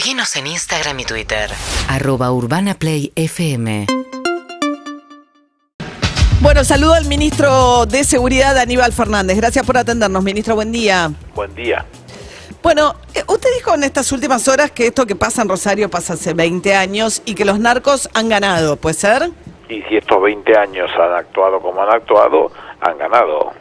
Seguinos en Instagram y Twitter. Arroba Urbana Play FM. Bueno, saludo al ministro de Seguridad, Aníbal Fernández. Gracias por atendernos, ministro. Buen día. Buen día. Bueno, eh, usted dijo en estas últimas horas que esto que pasa en Rosario pasa hace 20 años y que los narcos han ganado, ¿puede ser? Y si estos 20 años han actuado como han actuado, han ganado.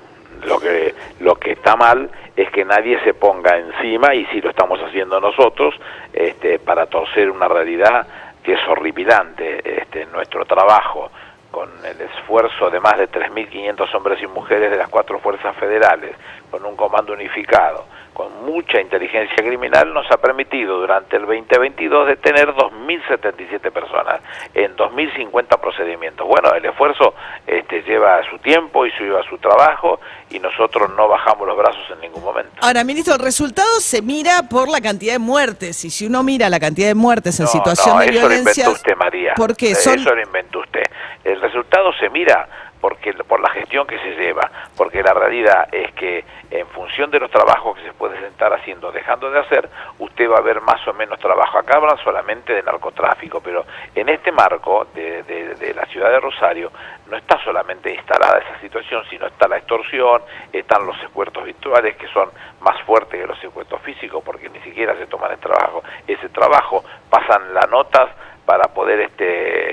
Lo que, lo que está mal es que nadie se ponga encima, y si lo estamos haciendo nosotros, este, para torcer una realidad que es horripilante. Este, nuestro trabajo, con el esfuerzo de más de 3.500 hombres y mujeres de las cuatro fuerzas federales, con un comando unificado, con mucha inteligencia criminal, nos ha permitido durante el 2022 detener 2.077 personas en 2.050 procedimientos. Bueno, el esfuerzo este, lleva su tiempo y lleva su trabajo y nosotros no bajamos los brazos en ningún momento. Ahora, ministro, el resultado se mira por la cantidad de muertes y si uno mira la cantidad de muertes en No, situación no, de eso violencia... lo inventó usted, María. ¿Por qué? Son- Eso lo inventó usted. El resultado se mira porque por la gestión que se lleva, porque la realidad es que en función de los trabajos que se puede estar haciendo, dejando de hacer, usted va a ver más o menos trabajo. Acá hablan solamente de narcotráfico, pero en este marco de, de- de la ciudad de Rosario no está solamente instalada esa situación, sino está la extorsión, están los secuestros virtuales que son más fuertes que los secuestros físicos porque ni siquiera se toman el trabajo. Ese trabajo pasan las notas para poder este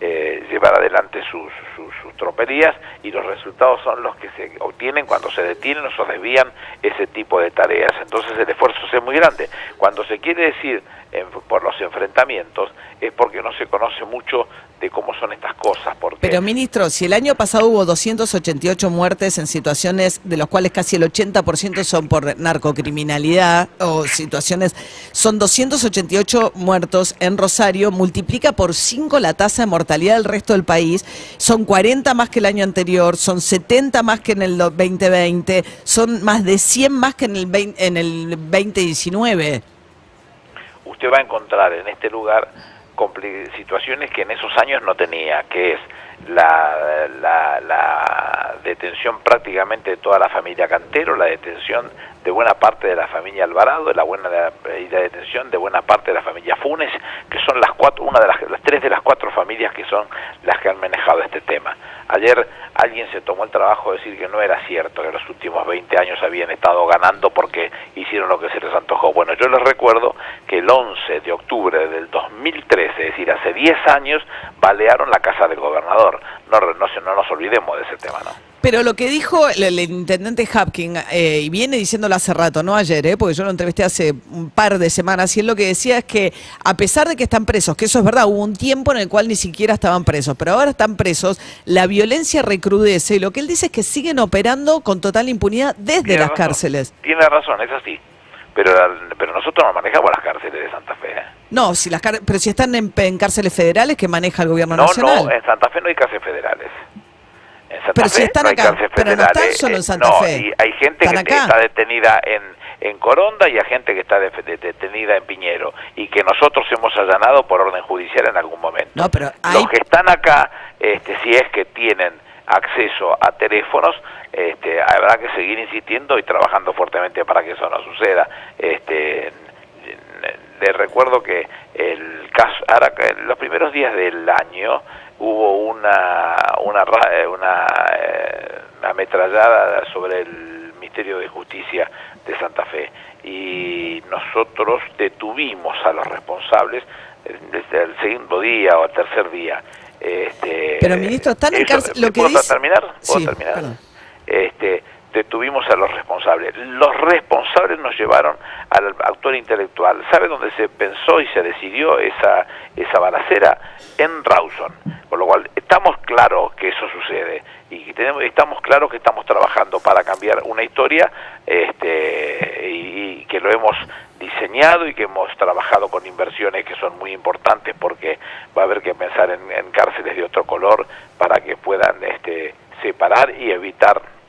eh, llevar adelante sus, sus, tropelías y los resultados son los que se obtienen cuando se detienen o se desvían ese tipo de tareas. Entonces el esfuerzo es muy grande. Cuando se quiere decir por los enfrentamientos es porque no se conoce mucho de cómo son estas cosas. Pero, ministro, si el año pasado hubo 288 muertes en situaciones de los cuales casi el 80% son por narcocriminalidad o situaciones, son 288 muertos en Rosario, multiplica por 5 la tasa de mortalidad del resto del país, son 40 más que el año anterior, son 70 más que en el 2020, son más de 100 más que en el, 20 en el 2019. usted va a encontrar en este lugar situaciones que en esos años no tenía, que es la, la, la detención prácticamente de toda la familia Cantero, la detención de buena parte de la familia Alvarado, la buena y la detención de buena parte de la familia Funes, que son las cuatro, una de las, las tres de las cuatro familias que son las que han manejado este tema. Ayer alguien se tomó el trabajo de decir que no era cierto que los últimos 20 años habían estado ganando porque hicieron lo que se les antojó. Bueno, yo les recuerdo el 11 de octubre del 2013, es decir, hace 10 años, balearon la casa del gobernador. No, no, se- no nos olvidemos de ese tema, ¿no? Pero lo que dijo el, el intendente Hapkin, eh, y viene diciéndolo hace rato, no ayer, eh, porque yo lo entrevisté hace un par de semanas, y él lo que decía es que a pesar de que están presos, que eso es verdad, hubo un tiempo en el cual ni siquiera estaban presos, pero ahora están presos, la violencia recrudece, y lo que él dice es que siguen operando con total impunidad desde Tiene las razón. cárceles. Tiene razón, es así. Pero, pero nosotros no manejamos las cárceles de Santa Fe. ¿eh? No, si las pero si están en, en cárceles federales que maneja el gobierno No, nacional. no, en Santa Fe no hay cárceles federales. En Santa Pero Fe si están no hay acá, cárceles pero no están solo en Eh, Santa no, Fe. y hay gente que acá. está detenida en, en Coronda y hay gente que está de- de- detenida en Piñero y que nosotros hemos allanado por orden judicial en algún momento. No, pero hay- Los que están acá, este, si es que tienen acceso a teléfonos, este, habrá que seguir insistiendo y trabajando fuertemente para que eso no suceda. Este, le recuerdo que el caso, ahora los primeros días del año hubo una una eh, una eh, ametrallada sobre el Ministerio de Justicia de Santa Fe y nosotros detuvimos a los responsables desde el segundo día o el tercer día. Este, Pero, ministro, están en cárcel- lo ¿me que ¿Puedo dice- terminar? ¿Puedo Sí, terminar? perdón. este, detuvimos a los responsables. Los responsables nos llevaron al autor intelectual. ¿Sabe dónde se pensó y se decidió esa, esa balacera? En Rawson. Con lo cual, estamos claros que eso sucede y tenemos, estamos claros que estamos trabajando para cambiar una historia este, y, y que lo hemos diseñado y que hemos trabajado con inversiones que son muy importantes porque va a haber que pensar en, cárceles de otro color para que puedan este, separar y evitar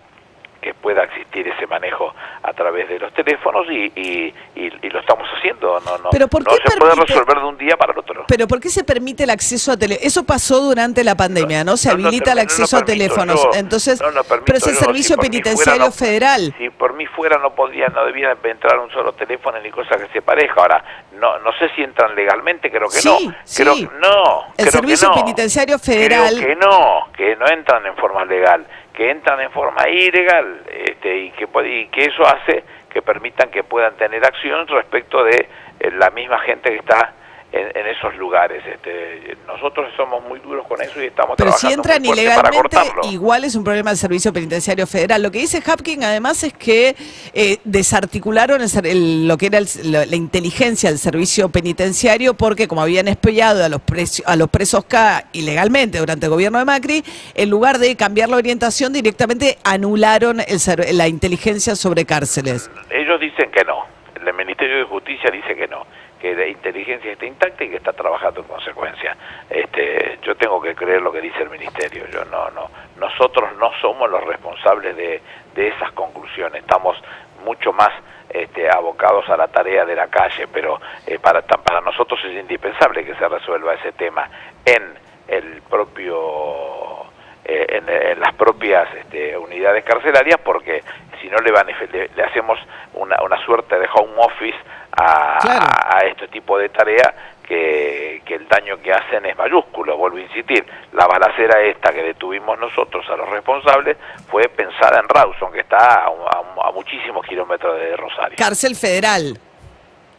que pueda existir ese manejo a través de los teléfonos y, y, y- y lo estamos haciendo. No, no, Pero ¿por no qué se puede permite- resolver de un día para el otro. Pero ¿por qué se permite el acceso a teléfonos? Eso pasó durante la pandemia, ¿no? Se No, no habilita el no acceso a teléfonos. yo, Entonces, no permito pero es el yo, si servicio mí penitenciario fuera no- federal. Si por mí fuera no podría, no debía entrar un solo teléfono ni cosa que se pareja. Ahora, no, no sé si entran legalmente, creo que Sí, no. sí. Creo no. El creo servicio que no. penitenciario federal- Creo que no, que no entran en forma legal, que entran en forma ilegal, este, y que y que eso hace que permitan que puedan tener acción respecto de eh, la misma gente que está en, en esos lugares. Este, nosotros somos muy duros con eso y estamos Pero si trabajando entran muy fuerte para ilegalmente, igual es un problema del Servicio Penitenciario Federal. Lo que dice Hapkin además es que eh, desarticularon el el- lo que era el- la, la inteligencia del servicio penitenciario porque como habían espiado a los, presi- a los presos K ilegalmente durante el gobierno de Macri, en lugar de cambiar la orientación, directamente anularon el la inteligencia sobre cárceles. Ellos dicen que no. El Ministerio de Justicia dice que no, que la inteligencia está intacta y que está trabajando en consecuencia. Este, yo tengo que creer lo que dice el Ministerio. Yo no, no. Nosotros no somos los responsables de, de esas conclusiones. Estamos mucho más este, abocados a la tarea de la calle, pero eh, para para nosotros es indispensable que se resuelva ese tema en el propio eh, en, las propias este, unidades carcelarias porque si no le, van, le hacemos una, una suerte de home office a, Claro. a, a este tipo de tarea que, que el daño que hacen es mayúsculo, vuelvo a insistir. La balacera esta que detuvimos nosotros a los responsables fue pensada en Rawson, que está a, a- a muchísimos kilómetros de Rosario. Cárcel federal.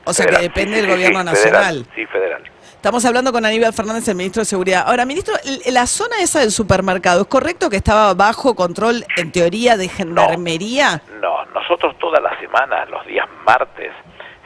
O sea que depende sí, del sí, gobierno sí, nacional. Federal, sí, federal. Estamos hablando con Aníbal Fernández, el ministro de Seguridad. Ahora, ministro, la zona esa del supermercado, ¿es correcto que estaba bajo control, en teoría, de gendarmería? No, nosotros todas las semanas, los días martes,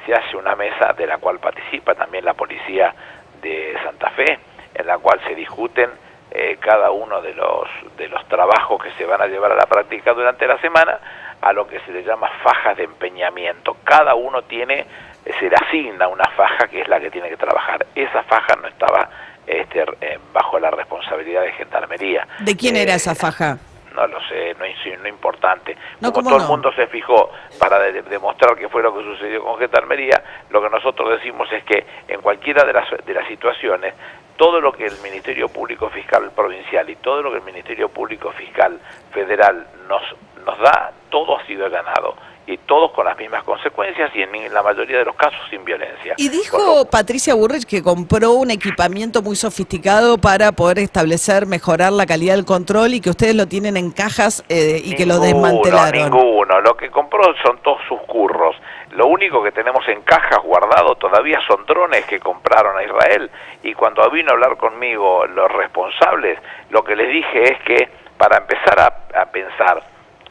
se hace una mesa de la cual participa también la policía de Santa Fe, en la cual se discuten eh, cada uno de los, de los trabajos que se van a llevar a la práctica durante la semana a lo que se le llama fajas de empeñamiento. Cada uno tiene, eh, se le asigna una faja que es la que tiene que trabajar. Esa faja no estaba este, eh, bajo la responsabilidad de Gendarmería. ¿De quién Eh, era esa faja? No lo sé, no es no importante. No, Como ¿cómo todo no? el mundo se fijó para de- demostrar qué fue lo que sucedió con Gendarmería, lo que nosotros decimos es que en cualquiera de las, de las situaciones, todo lo que el Ministerio Público Fiscal Provincial y todo lo que el Ministerio Público Fiscal Federal nos, nos da, todo ha sido ganado. Y todos con las mismas consecuencias y en la mayoría de los casos sin violencia. Y dijo lo- Patricia Burrich que compró un equipamiento muy sofisticado para poder establecer, mejorar la calidad del control y que ustedes lo tienen en cajas eh, y que lo desmantelaron. Ninguno, lo que compró son todos sus curros. Lo único que tenemos en cajas guardado todavía son drones que compraron a Israel. Y cuando vino a hablar conmigo los responsables, lo que les dije es que para empezar a, a pensar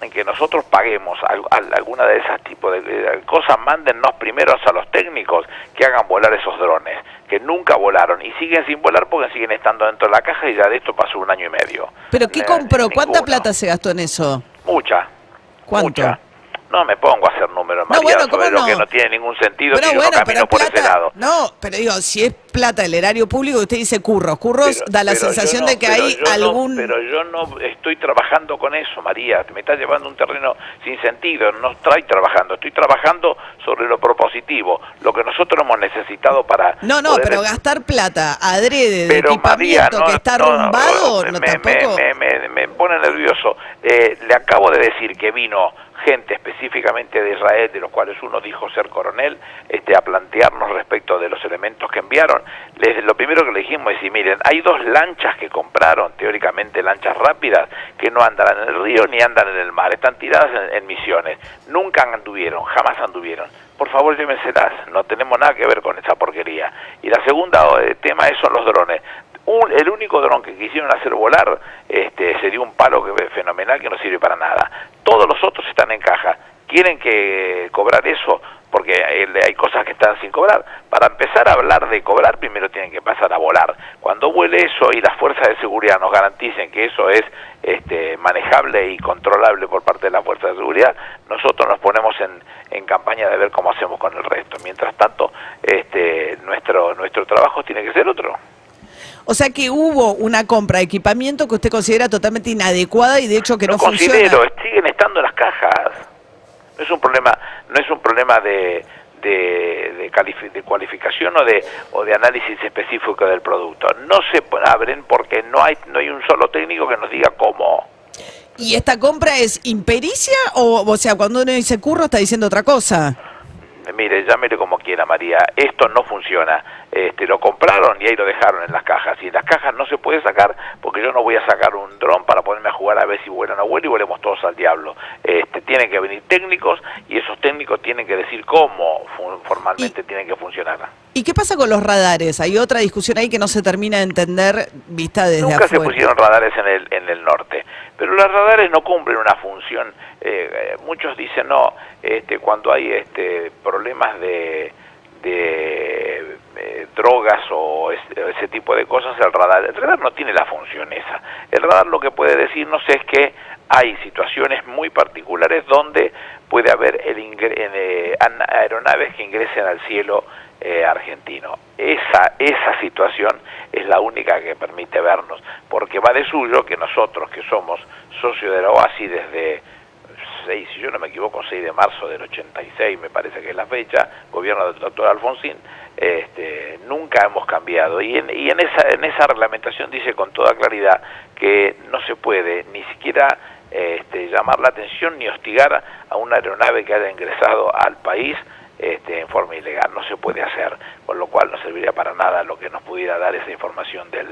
en que nosotros paguemos al- al- alguna de esas tipos de, cosas, mándennos primero a los técnicos que hagan volar esos drones, que nunca volaron y siguen sin volar porque siguen estando dentro de la caja y ya de esto pasó un año y medio. ¿Pero qué Eh, compró? ¿Cuánta plata se gastó en eso? Mucha. ¿Cuánto? Mucha. No me pongo a hacer números, No, María, bueno, ¿cómo sobre lo no? que no tiene ningún sentido Pero si yo bueno, no pero camino es por ese lado. No, pero digo, si es plata del erario público, usted dice curros. Curros Pero- da la pero sensación no- de que pero hay algún. pero yo no estoy trabajando con eso, María. Me está llevando un terreno sin sentido. No estoy trabajando. Estoy trabajando sobre lo propositivo, lo que nosotros hemos necesitado para. No, no, poder- pero gastar plata adrede de Pero equipamiento que está arrumbado, no, me, me- tampoco. me- me- me pone nervioso. Eh, le acabo de decir que vino gente específicamente de Israel, de los cuales uno dijo ser coronel, este, a plantearnos respecto de los elementos que enviaron. Les- lo primero que le dijimos es, miren, hay dos lanchas que compraron, teóricamente lanchas rápidas, que no andan en el río ni andan en el mar, están tiradas en, misiones. Nunca anduvieron, jamás anduvieron. Por favor, llévenselas, no tenemos nada que ver con esa porquería. Y la segunda eh, tema es, son los drones. Un- el único dron que quisieron hacer volar este, sería un palo que fenomenal que no sirve para nada. Todos los otros caja. ¿Quieren que cobrar eso? Porque hay, cosas que están sin cobrar. Para empezar a hablar de cobrar, primero tienen que pasar a volar. Cuando vuele eso y las fuerzas de seguridad nos garanticen que eso es este, manejable y controlable por parte de las fuerzas de seguridad, nosotros nos ponemos en, en campaña de ver cómo hacemos con el resto. Mientras tanto, este, nuestro, nuestro trabajo tiene que ser otro. O sea que hubo una compra de equipamiento que usted considera totalmente inadecuada y de hecho que no, considero, funciona. Estando las cajas. No es un problema, no es un problema de, de, de, de cualificación o de, o de análisis específico del producto. No se abren porque no hay, no hay un solo técnico que nos diga cómo. ¿Y esta compra es impericia o, o sea, cuando uno dice curro está diciendo otra cosa? Mire, llámele como quiera, María. Esto no funciona. Este, lo compraron y ahí lo dejaron en las cajas. Y en las cajas no se puede sacar porque yo no voy a sacar un dron para ponerme a jugar a ver si vuelan o no vuelan y volvemos todos al diablo. Este, tienen que venir técnicos y esos técnicos tienen que decir cómo formalmente tienen que funcionar. ¿Y qué pasa con los radares? Hay otra discusión ahí que no se termina de entender vista desde Nunca se pusieron radares en el, en el norte, pero los radares no cumplen una función. eh, eh, muchos dicen, no, este, cuando hay este, problemas de, de eh, drogas o ese, tipo de cosas, el radar, el radar no tiene la función esa. El radar lo que puede decirnos es que hay situaciones muy particulares donde puede haber el ingre- eh, aeronaves que ingresen al cielo eh, argentino. Esa, esa situación es la única que permite vernos, porque va de suyo que nosotros, que somos socios de la OASI desde 6, si yo no me equivoco, 6 de marzo del 86, me parece que es la fecha, gobierno del doctor Alfonsín, este, nunca hemos cambiado. Y, en, y en, esa, en esa reglamentación dice con toda claridad que no se puede ni siquiera este, llamar la atención ni hostigar a una aeronave que haya ingresado al país este, en forma ilegal. No se puede hacer, con lo cual no serviría para nada lo que nos pudiera dar esa información del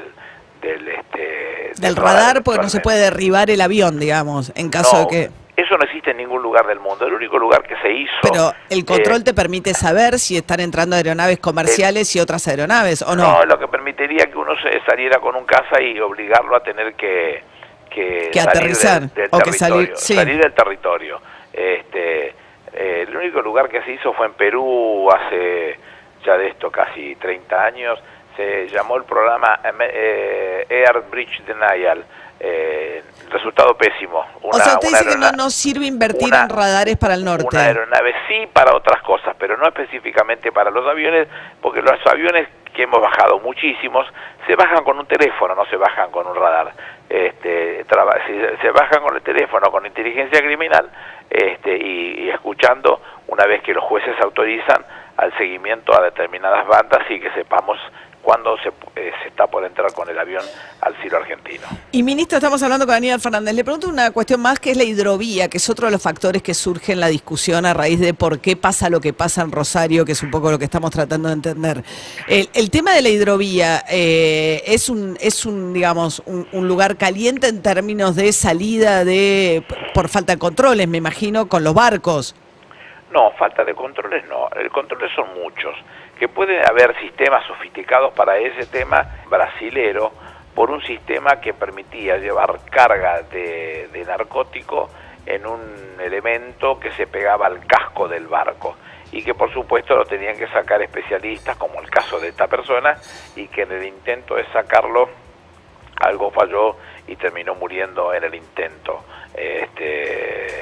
del, este, Del radar, porque no se puede derribar el avión, digamos, en caso No, de que... Eso no existe en ningún lugar del mundo. El único lugar que se hizo... Pero el control eh, te permite saber si están entrando aeronaves comerciales y otras aeronaves, ¿o no? No, lo que permitiría que uno se saliera con un caza y obligarlo a tener que, que, Que salir aterrizar, del, del o que salir- sí. salir del territorio. Este, eh, el único lugar que se hizo fue en Perú hace ya de esto casi 30 años. Se llamó el programa eh, Air Bridge Denial. Eh, resultado pésimo. o sea, usted una dice que no, sirve invertir una- en radares para el norte. una aeronave sí para otras cosas, pero no específicamente para los aviones, porque los aviones que hemos bajado muchísimos se bajan con un teléfono, no se bajan con un radar. Este, se bajan con el teléfono, con inteligencia criminal, este, y, y escuchando una vez que los jueces autorizan al seguimiento a determinadas bandas y que sepamos cuándo se, eh, se está por entrar con el avión al cielo argentino. Y ministro, estamos hablando con Aníbal Fernández. Le pregunto una cuestión más que es la hidrovía, que es otro de los factores que surge en la discusión a raíz de por qué pasa lo que pasa en Rosario, que es un poco lo que estamos tratando de entender. El, el tema de la hidrovía eh, es un, es un, digamos, un, un lugar caliente en términos de salida de por falta de controles, me imagino, con los barcos. No, falta de controles no. El controles son muchos. Que puede haber sistemas sofisticados para ese tema brasilero por un sistema que permitía llevar carga de, de narcótico en un elemento que se pegaba al casco del barco y que por supuesto lo tenían que sacar especialistas como el caso de esta persona y que en el intento de sacarlo algo falló y terminó muriendo en el intento. Este,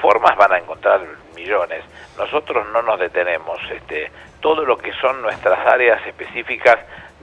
formas van a encontrar millones. Nosotros no nos detenemos. Este, todo lo que son nuestras áreas específicas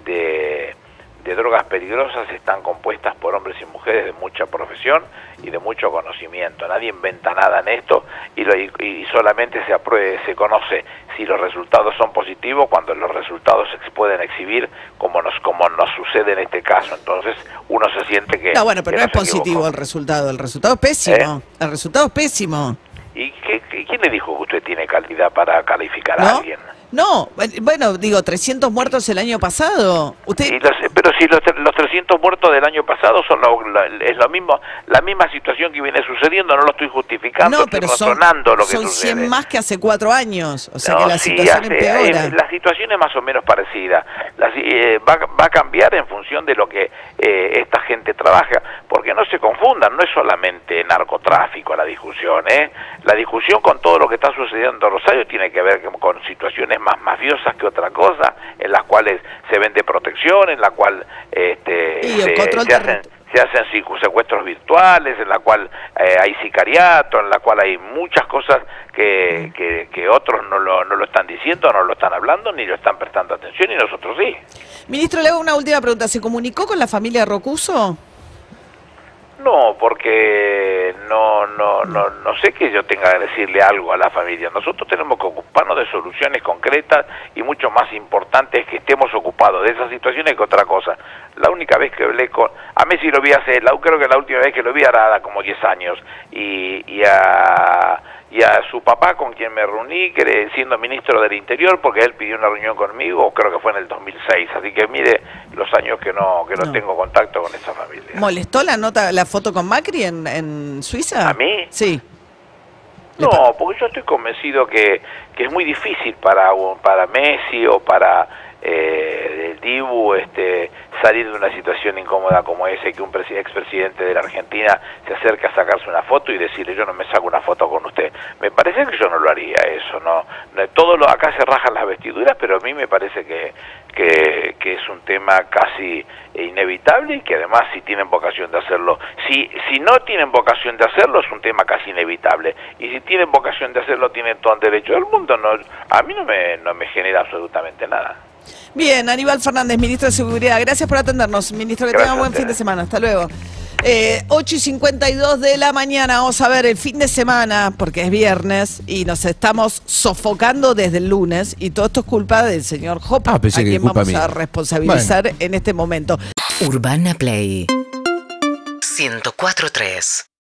de, de drogas peligrosas están compuestas por hombres y mujeres de mucha profesión y de mucho conocimiento. Nadie inventa nada en esto y, lo- y- y solamente se, apruebe, se conoce si los resultados son positivos cuando los resultados se pueden exhibir como nos como nos sucede en este caso. Entonces uno se siente que... No, bueno, pero no es positivo equivocó. el resultado. El resultado es pésimo. El resultado es pésimo. ¿Y qué, qué- quién le dijo que usted tiene calidad para calificar a alguien? No, bueno, digo, 300 muertos el año pasado. Usted, Y los- pero si los, los 300 muertos del año pasado son lo, lo- es lo mismo, la misma situación que viene suciendo, no lo estoy justificando, no, estoy pero son, razonando lo que son sucede. 100 más que hace cuatro años. O sea No, que la sí, situación hace- empeora. eh, la situación es más o menos parecida. La eh, va, va a cambiar en función de lo que eh, esta gente trabaja, porque no se confundan, no es solamente narcotráfico la discusión. ¿eh? La discusión con todo lo que está sucediendo en Rosario tiene que ver con, con situaciones más mafiosas que otra cosa, en las cuales se vende protección, en la cual este, se, hacen se hacen secuestros virtuales, en la cual eh, hay sicariato, en la cual hay muchas cosas que, que, que otros no lo, no lo están diciendo, no lo están hablando, ni lo están prestando atención, y nosotros sí. Ministro, le hago una última pregunta. ¿Se comunicó con la familia Rocuso? No, porque no, no, no, no sé que yo tenga que decirle algo a la familia. Nosotros tenemos que ocuparnos de soluciones concretas y mucho más importante es que estemos ocupados de esas situaciones que otra cosa. La única vez que hablé con... A Messi lo vi hace... La, creo que la última vez que lo vi hará como 10 años. Y, y a y a su papá con quien me reuní, que siendo ministro del Interior, porque él pidió una reunión conmigo, creo que fue en el 2006, así que mire los años que no que no, tengo contacto con esa familia. ¿Molestó la nota, la foto con Macri en, en Suiza? ¿A mí? Sí. No, porque yo estoy convencido que, que es muy difícil para, para Messi o para eh, el Dibu este, salir de una situación incómoda como ese, que un expresidente de la Argentina se acerca a sacarse una foto y decirle yo no me saco una foto con usted. Me parece que yo no lo haría eso, no, todo lo, acá se rajan las vestiduras, pero a mí me parece que, que, que, es un tema casi inevitable y que además si tienen vocación de hacerlo, si, si no tienen vocación de hacerlo es un tema casi inevitable y si tienen vocación de hacerlo tienen todo el derecho del mundo, no, a mí no me, no me genera absolutamente nada. Bien, Aníbal Fernández, ministro de Seguridad. Gracias por atendernos, ministro. Que tenga un buen fin de semana. Hasta luego. Eh, 8 y 52 de la mañana, vamos a ver el fin de semana, porque es viernes y nos estamos sofocando desde el lunes. Y todo esto es culpa del señor Hop, Ah, a que quien vamos a responsabilizar en este momento. Urbana Play 104.3